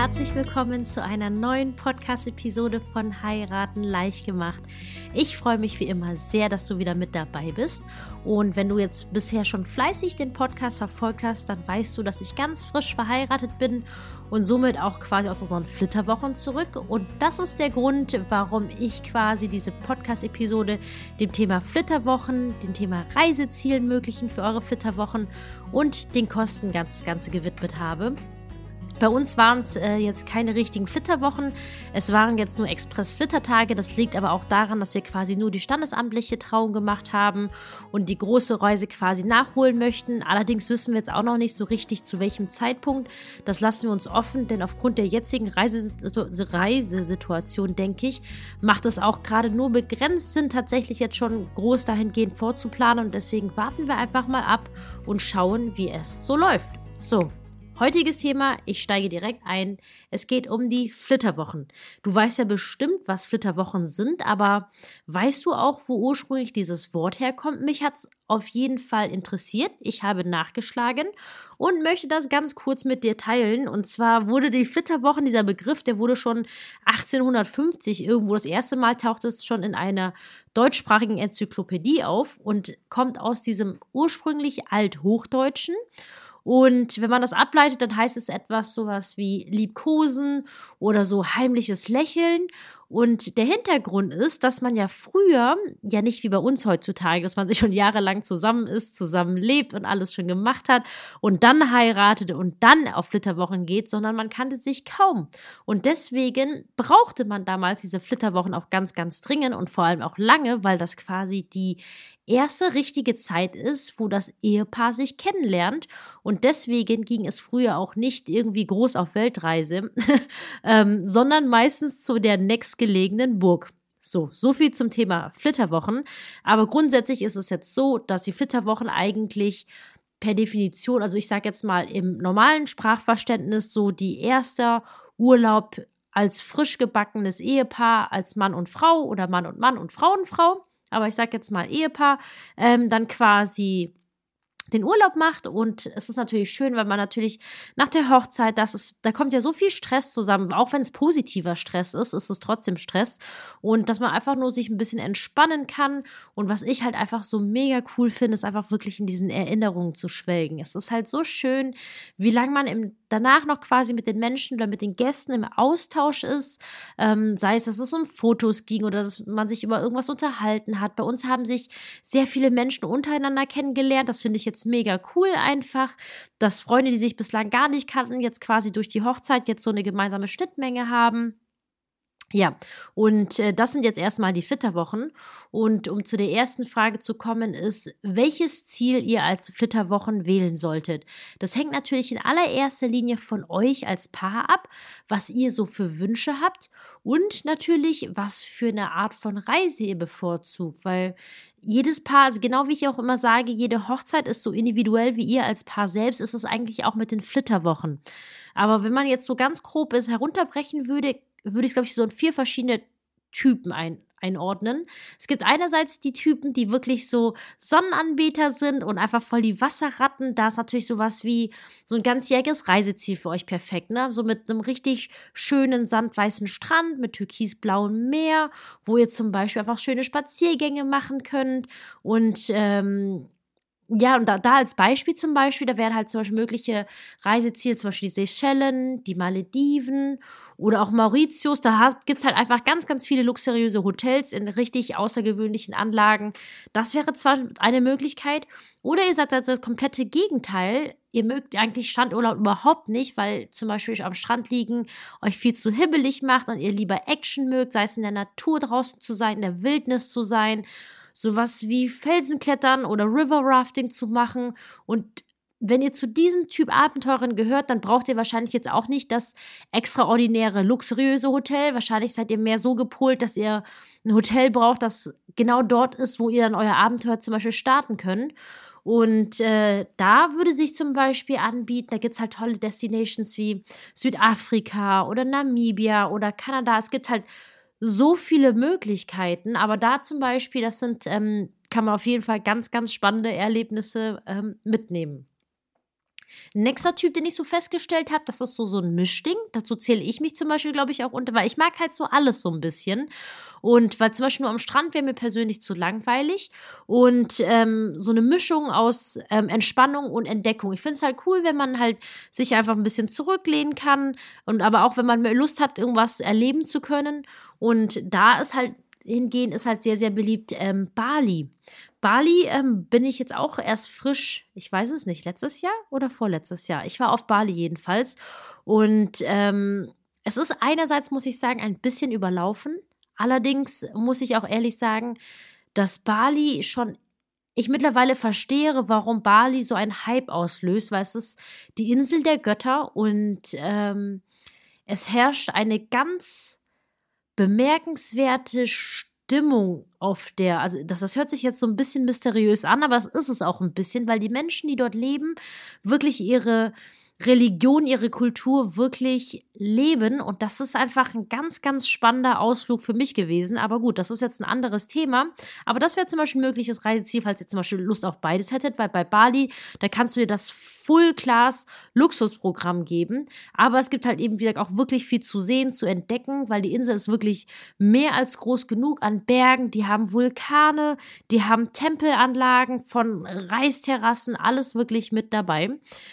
herzlich willkommen zu einer neuen Podcast-Episode von Heiraten leicht gemacht. Ich freue mich wie immer sehr, dass du wieder mit dabei bist. Und wenn du jetzt bisher schon fleißig den Podcast verfolgt hast, dann weißt du, dass ich ganz frisch verheiratet bin und somit auch quasi aus unseren Flitterwochen zurück. Und das ist der Grund, warum ich quasi diese Podcast-Episode dem Thema Flitterwochen, dem Thema Reisezielen möglichen für eure Flitterwochen und den Kosten ganz, Ganze gewidmet habe. Bei uns waren es äh, jetzt keine richtigen Flitterwochen. Es waren jetzt nur Express-Flittertage. Das liegt aber auch daran, dass wir quasi nur die standesamtliche Trauung gemacht haben und die große Reise quasi nachholen möchten. Allerdings wissen wir jetzt auch noch nicht so richtig, zu welchem Zeitpunkt. Das lassen wir uns offen, denn aufgrund der jetzigen Reisesituation, denke ich, macht es auch gerade nur begrenzt Sinn, tatsächlich jetzt schon groß dahingehend vorzuplanen. Und deswegen warten wir einfach mal ab und schauen, wie es so läuft. So, Heutiges Thema, ich steige direkt ein. Es geht um die Flitterwochen. Du weißt ja bestimmt, was Flitterwochen sind, aber weißt du auch, wo ursprünglich dieses Wort herkommt? Mich hat es auf jeden Fall interessiert. Ich habe nachgeschlagen und möchte das ganz kurz mit dir teilen. Und zwar wurde die Flitterwochen, dieser Begriff, der wurde schon 1850 irgendwo das erste Mal taucht es schon in einer deutschsprachigen Enzyklopädie auf und kommt aus diesem ursprünglich Althochdeutschen. Und wenn man das ableitet, dann heißt es etwas sowas wie liebkosen oder so heimliches Lächeln. Und der Hintergrund ist, dass man ja früher, ja nicht wie bei uns heutzutage, dass man sich schon jahrelang zusammen ist, zusammen lebt und alles schon gemacht hat und dann heiratet und dann auf Flitterwochen geht, sondern man kannte sich kaum. Und deswegen brauchte man damals diese Flitterwochen auch ganz, ganz dringend und vor allem auch lange, weil das quasi die erste richtige Zeit ist, wo das Ehepaar sich kennenlernt. Und deswegen ging es früher auch nicht irgendwie groß auf Weltreise, ähm, sondern meistens zu der nächstgelegenen Burg. So, so viel zum Thema Flitterwochen. Aber grundsätzlich ist es jetzt so, dass die Flitterwochen eigentlich per Definition, also ich sage jetzt mal im normalen Sprachverständnis, so die erste Urlaub als frisch gebackenes Ehepaar, als Mann und Frau oder Mann und Mann und Frau und Frau aber ich sage jetzt mal Ehepaar, ähm, dann quasi den Urlaub macht. Und es ist natürlich schön, weil man natürlich nach der Hochzeit, das ist, da kommt ja so viel Stress zusammen, auch wenn es positiver Stress ist, ist es trotzdem Stress. Und dass man einfach nur sich ein bisschen entspannen kann. Und was ich halt einfach so mega cool finde, ist einfach wirklich in diesen Erinnerungen zu schwelgen. Es ist halt so schön, wie lange man im danach noch quasi mit den Menschen oder mit den Gästen im Austausch ist, ähm, sei es, dass es um Fotos ging oder dass man sich über irgendwas unterhalten hat. Bei uns haben sich sehr viele Menschen untereinander kennengelernt. Das finde ich jetzt mega cool einfach, dass Freunde, die sich bislang gar nicht kannten, jetzt quasi durch die Hochzeit jetzt so eine gemeinsame Schnittmenge haben. Ja, und äh, das sind jetzt erstmal die Flitterwochen. Und um zu der ersten Frage zu kommen, ist, welches Ziel ihr als Flitterwochen wählen solltet. Das hängt natürlich in allererster Linie von euch als Paar ab, was ihr so für Wünsche habt und natürlich, was für eine Art von Reise ihr bevorzugt, weil jedes Paar, also genau wie ich auch immer sage, jede Hochzeit ist so individuell wie ihr als Paar selbst, ist es eigentlich auch mit den Flitterwochen. Aber wenn man jetzt so ganz grob es herunterbrechen würde, würde ich, glaube ich, so in vier verschiedene Typen ein, einordnen. Es gibt einerseits die Typen, die wirklich so Sonnenanbeter sind und einfach voll die Wasserratten. Da ist natürlich sowas wie so ein ganzjähriges Reiseziel für euch perfekt, ne? So mit einem richtig schönen sandweißen Strand, mit türkisblauem Meer, wo ihr zum Beispiel einfach schöne Spaziergänge machen könnt und ähm, ja, und da, da, als Beispiel zum Beispiel, da wären halt zum Beispiel mögliche Reiseziele, zum Beispiel die Seychellen, die Malediven oder auch Mauritius. Da gibt es halt einfach ganz, ganz viele luxuriöse Hotels in richtig außergewöhnlichen Anlagen. Das wäre zwar eine Möglichkeit. Oder ihr seid das komplette Gegenteil. Ihr mögt eigentlich Strandurlaub überhaupt nicht, weil zum Beispiel am Strand liegen euch viel zu hibbelig macht und ihr lieber Action mögt, sei es in der Natur draußen zu sein, in der Wildnis zu sein sowas wie Felsenklettern oder River Rafting zu machen. Und wenn ihr zu diesem Typ Abenteurern gehört, dann braucht ihr wahrscheinlich jetzt auch nicht das extraordinäre, luxuriöse Hotel. Wahrscheinlich seid ihr mehr so gepolt, dass ihr ein Hotel braucht, das genau dort ist, wo ihr dann euer Abenteuer zum Beispiel starten könnt. Und äh, da würde sich zum Beispiel anbieten, da gibt es halt tolle Destinations wie Südafrika oder Namibia oder Kanada. Es gibt halt so viele Möglichkeiten, aber da zum Beispiel, das sind, ähm, kann man auf jeden Fall ganz, ganz spannende Erlebnisse ähm, mitnehmen. Nächster Typ, den ich so festgestellt habe, das ist so, so ein Mischding. Dazu zähle ich mich zum Beispiel, glaube ich, auch unter, weil ich mag halt so alles so ein bisschen. Und weil zum Beispiel nur am Strand wäre mir persönlich zu langweilig. Und ähm, so eine Mischung aus ähm, Entspannung und Entdeckung. Ich finde es halt cool, wenn man halt sich einfach ein bisschen zurücklehnen kann. Und aber auch, wenn man mehr Lust hat, irgendwas erleben zu können. Und da ist halt hingehen, ist halt sehr, sehr beliebt ähm, Bali. Bali ähm, bin ich jetzt auch erst frisch, ich weiß es nicht, letztes Jahr oder vorletztes Jahr. Ich war auf Bali jedenfalls. Und ähm, es ist einerseits, muss ich sagen, ein bisschen überlaufen. Allerdings muss ich auch ehrlich sagen, dass Bali schon ich mittlerweile verstehe, warum Bali so einen Hype auslöst, weil es ist die Insel der Götter und ähm, es herrscht eine ganz bemerkenswerte Stimmung auf der, also das, das hört sich jetzt so ein bisschen mysteriös an, aber es ist es auch ein bisschen, weil die Menschen, die dort leben, wirklich ihre Religion, ihre Kultur wirklich leben. Und das ist einfach ein ganz, ganz spannender Ausflug für mich gewesen. Aber gut, das ist jetzt ein anderes Thema. Aber das wäre zum Beispiel ein mögliches Reiseziel, falls ihr zum Beispiel Lust auf beides hättet, weil bei Bali, da kannst du dir das Full-Class-Luxusprogramm geben. Aber es gibt halt eben, wie gesagt, auch wirklich viel zu sehen, zu entdecken, weil die Insel ist wirklich mehr als groß genug an Bergen. Die haben Vulkane, die haben Tempelanlagen von Reisterrassen, alles wirklich mit dabei.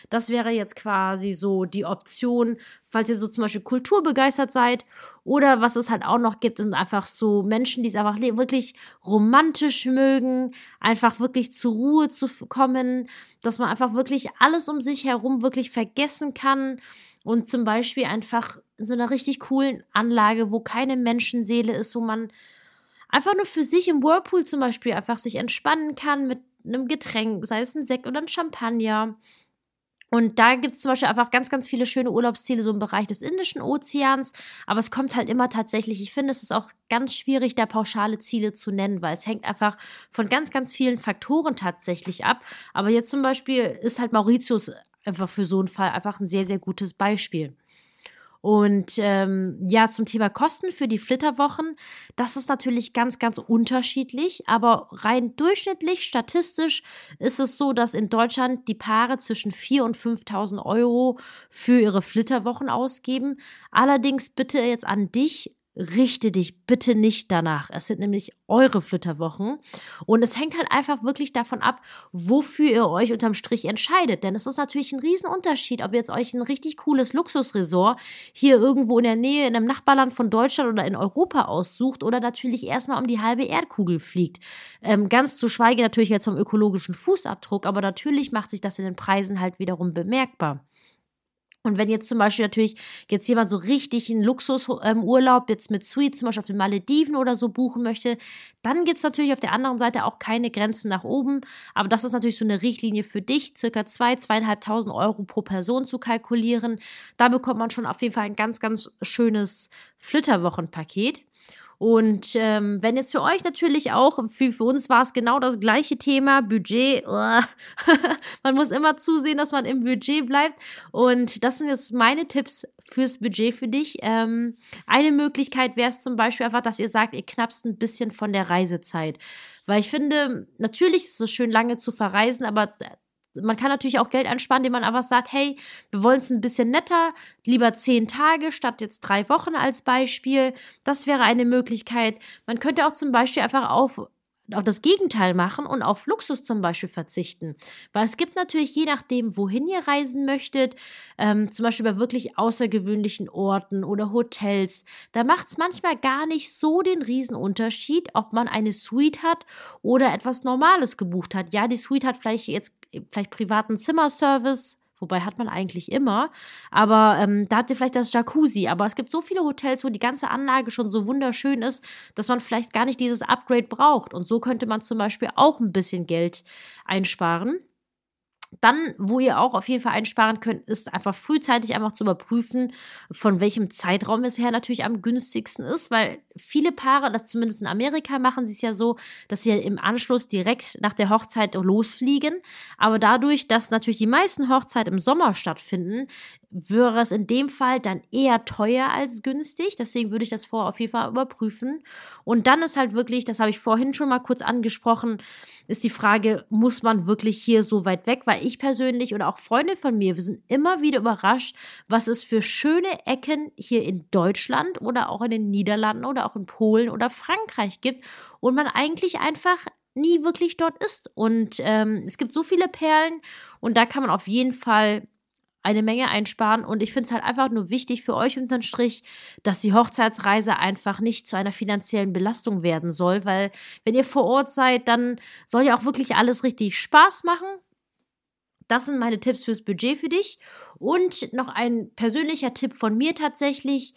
Das wäre jetzt quasi so die Option, falls ihr so zum Beispiel kulturbegeistert seid. Oder was es halt auch noch gibt, sind einfach so Menschen, die es einfach wirklich romantisch mögen, einfach wirklich zur Ruhe zu kommen, dass man einfach wirklich alles um sich herum wirklich vergessen kann. Und zum Beispiel einfach in so einer richtig coolen Anlage, wo keine Menschenseele ist, wo man einfach nur für sich im Whirlpool zum Beispiel einfach sich entspannen kann mit einem Getränk, sei es ein Sekt oder ein Champagner und da gibt es zum Beispiel einfach ganz, ganz viele schöne Urlaubsziele, so im Bereich des Indischen Ozeans. Aber es kommt halt immer tatsächlich, ich finde, es ist auch ganz schwierig, da pauschale Ziele zu nennen, weil es hängt einfach von ganz, ganz vielen Faktoren tatsächlich ab. Aber jetzt zum Beispiel ist halt Mauritius einfach für so einen Fall einfach ein sehr, sehr gutes Beispiel. Und ähm, ja, zum Thema Kosten für die Flitterwochen, das ist natürlich ganz, ganz unterschiedlich, aber rein durchschnittlich, statistisch ist es so, dass in Deutschland die Paare zwischen 4.000 und 5.000 Euro für ihre Flitterwochen ausgeben. Allerdings bitte jetzt an dich, richte dich bitte nicht danach. Es sind nämlich eure Flitterwochen. Und es hängt halt einfach wirklich davon ab, wofür ihr euch unterm Strich entscheidet. Denn es ist natürlich ein Riesenunterschied, ob ihr jetzt euch ein richtig cooles Luxusresort hier irgendwo in der Nähe, in einem Nachbarland von Deutschland oder in Europa aussucht oder natürlich erstmal um die halbe Erdkugel fliegt. Ähm, ganz zu schweigen natürlich jetzt vom ökologischen Fußabdruck, aber natürlich macht sich das in den Preisen halt wiederum bemerkbar. Und wenn jetzt zum Beispiel natürlich jetzt jemand so richtig einen Luxusurlaub ähm, jetzt mit Suite zum Beispiel auf den Malediven oder so buchen möchte, dann gibt es natürlich auf der anderen Seite auch keine Grenzen nach oben. Aber das ist natürlich so eine Richtlinie für dich, circa zwei, zweieinhalbtausend Euro pro Person zu kalkulieren. Da bekommt man schon auf jeden Fall ein ganz, ganz schönes Flitterwochenpaket. Und ähm, wenn jetzt für euch natürlich auch, für, für uns war es genau das gleiche Thema, Budget, man muss immer zusehen, dass man im Budget bleibt. Und das sind jetzt meine Tipps fürs Budget für dich. Ähm, eine Möglichkeit wäre es zum Beispiel einfach, dass ihr sagt, ihr knappst ein bisschen von der Reisezeit. Weil ich finde, natürlich ist es schön lange zu verreisen, aber man kann natürlich auch Geld einsparen, indem man einfach sagt, hey, wir wollen es ein bisschen netter, lieber zehn Tage statt jetzt drei Wochen als Beispiel. Das wäre eine Möglichkeit. Man könnte auch zum Beispiel einfach auf auf das Gegenteil machen und auf Luxus zum Beispiel verzichten. Weil es gibt natürlich, je nachdem, wohin ihr reisen möchtet, ähm, zum Beispiel bei wirklich außergewöhnlichen Orten oder Hotels, da macht es manchmal gar nicht so den Riesenunterschied, ob man eine Suite hat oder etwas Normales gebucht hat. Ja, die Suite hat vielleicht jetzt vielleicht privaten Zimmerservice, Wobei hat man eigentlich immer. Aber ähm, da habt ihr vielleicht das Jacuzzi. Aber es gibt so viele Hotels, wo die ganze Anlage schon so wunderschön ist, dass man vielleicht gar nicht dieses Upgrade braucht. Und so könnte man zum Beispiel auch ein bisschen Geld einsparen. Dann, wo ihr auch auf jeden Fall einsparen könnt, ist einfach frühzeitig einfach zu überprüfen, von welchem Zeitraum es her natürlich am günstigsten ist, weil viele Paare, das zumindest in Amerika, machen sie es ja so, dass sie im Anschluss direkt nach der Hochzeit losfliegen. Aber dadurch, dass natürlich die meisten Hochzeiten im Sommer stattfinden, wäre es in dem Fall dann eher teuer als günstig. Deswegen würde ich das vorher auf jeden Fall überprüfen. Und dann ist halt wirklich, das habe ich vorhin schon mal kurz angesprochen, ist die Frage, muss man wirklich hier so weit weg? Weil ich persönlich oder auch Freunde von mir, wir sind immer wieder überrascht, was es für schöne Ecken hier in Deutschland oder auch in den Niederlanden oder auch in Polen oder Frankreich gibt und man eigentlich einfach nie wirklich dort ist. Und ähm, es gibt so viele Perlen und da kann man auf jeden Fall eine Menge einsparen. Und ich finde es halt einfach nur wichtig für euch unterm Strich, dass die Hochzeitsreise einfach nicht zu einer finanziellen Belastung werden soll, weil wenn ihr vor Ort seid, dann soll ja auch wirklich alles richtig Spaß machen. Das sind meine Tipps fürs Budget für dich. Und noch ein persönlicher Tipp von mir tatsächlich.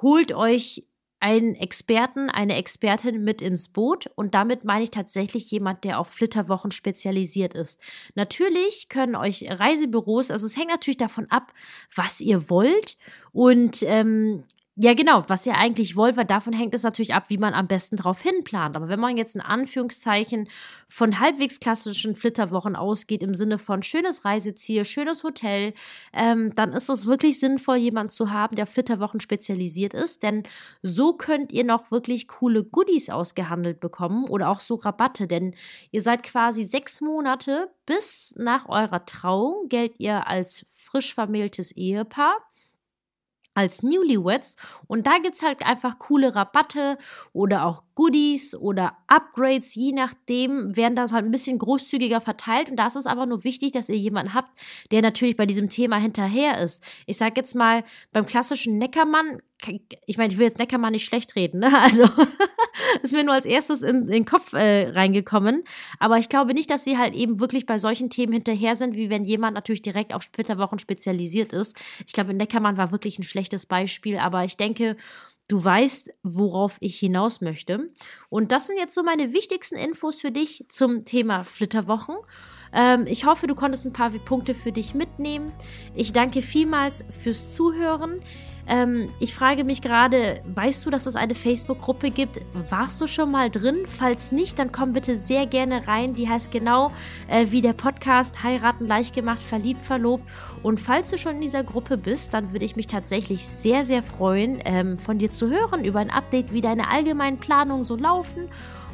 Holt euch einen Experten, eine Expertin mit ins Boot und damit meine ich tatsächlich jemand, der auf Flitterwochen spezialisiert ist. Natürlich können euch Reisebüros, also es hängt natürlich davon ab, was ihr wollt und ähm, ja, genau. Was ihr eigentlich wollt, weil davon hängt es natürlich ab, wie man am besten drauf hinplant. Aber wenn man jetzt in Anführungszeichen von halbwegs klassischen Flitterwochen ausgeht, im Sinne von schönes Reiseziel, schönes Hotel, ähm, dann ist es wirklich sinnvoll, jemanden zu haben, der Flitterwochen spezialisiert ist. Denn so könnt ihr noch wirklich coole Goodies ausgehandelt bekommen oder auch so Rabatte. Denn ihr seid quasi sechs Monate bis nach eurer Trauung, gilt ihr als frisch vermähltes Ehepaar als Newlyweds. Und da gibt es halt einfach coole Rabatte oder auch Goodies oder Upgrades, je nachdem, werden das halt ein bisschen großzügiger verteilt und da ist aber nur wichtig, dass ihr jemanden habt, der natürlich bei diesem Thema hinterher ist. Ich sag jetzt mal, beim klassischen Neckermann ich meine, ich will jetzt Neckermann nicht schlecht reden, ne? Also ist mir nur als erstes in, in den Kopf äh, reingekommen. Aber ich glaube nicht, dass sie halt eben wirklich bei solchen Themen hinterher sind, wie wenn jemand natürlich direkt auf Splitterwochen spezialisiert ist. Ich glaube, Neckermann war wirklich ein schlechtes Beispiel, aber ich denke, du weißt, worauf ich hinaus möchte. Und das sind jetzt so meine wichtigsten Infos für dich zum Thema Flitterwochen. Ähm, ich hoffe, du konntest ein paar Punkte für dich mitnehmen. Ich danke vielmals fürs Zuhören. Ähm, ich frage mich gerade, weißt du, dass es eine Facebook-Gruppe gibt? Warst du schon mal drin? Falls nicht, dann komm bitte sehr gerne rein. Die heißt genau äh, wie der Podcast Heiraten leicht gemacht, verliebt, verlobt. Und falls du schon in dieser Gruppe bist, dann würde ich mich tatsächlich sehr, sehr freuen, ähm, von dir zu hören über ein Update, wie deine allgemeinen Planungen so laufen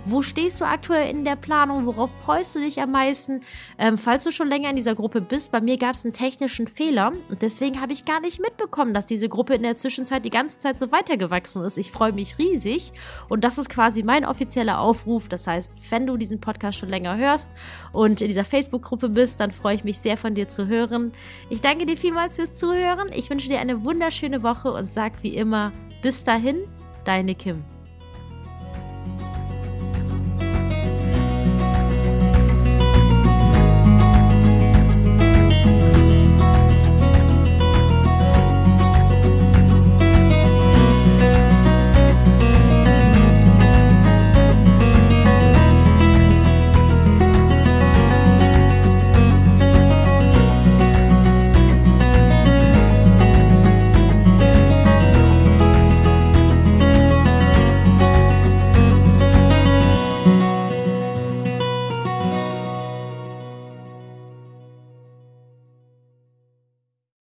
wo stehst du aktuell in der Planung? Worauf freust du dich am meisten? Ähm, falls du schon länger in dieser Gruppe bist, bei mir gab es einen technischen Fehler und deswegen habe ich gar nicht mitbekommen, dass diese Gruppe in der Zwischenzeit die ganze Zeit so weitergewachsen ist. Ich freue mich riesig und das ist quasi mein offizieller Aufruf. Das heißt, wenn du diesen Podcast schon länger hörst und in dieser Facebook-Gruppe bist, dann freue ich mich sehr von dir zu hören. Ich danke dir vielmals fürs Zuhören. Ich wünsche dir eine wunderschöne Woche und sag wie immer, bis dahin, deine Kim.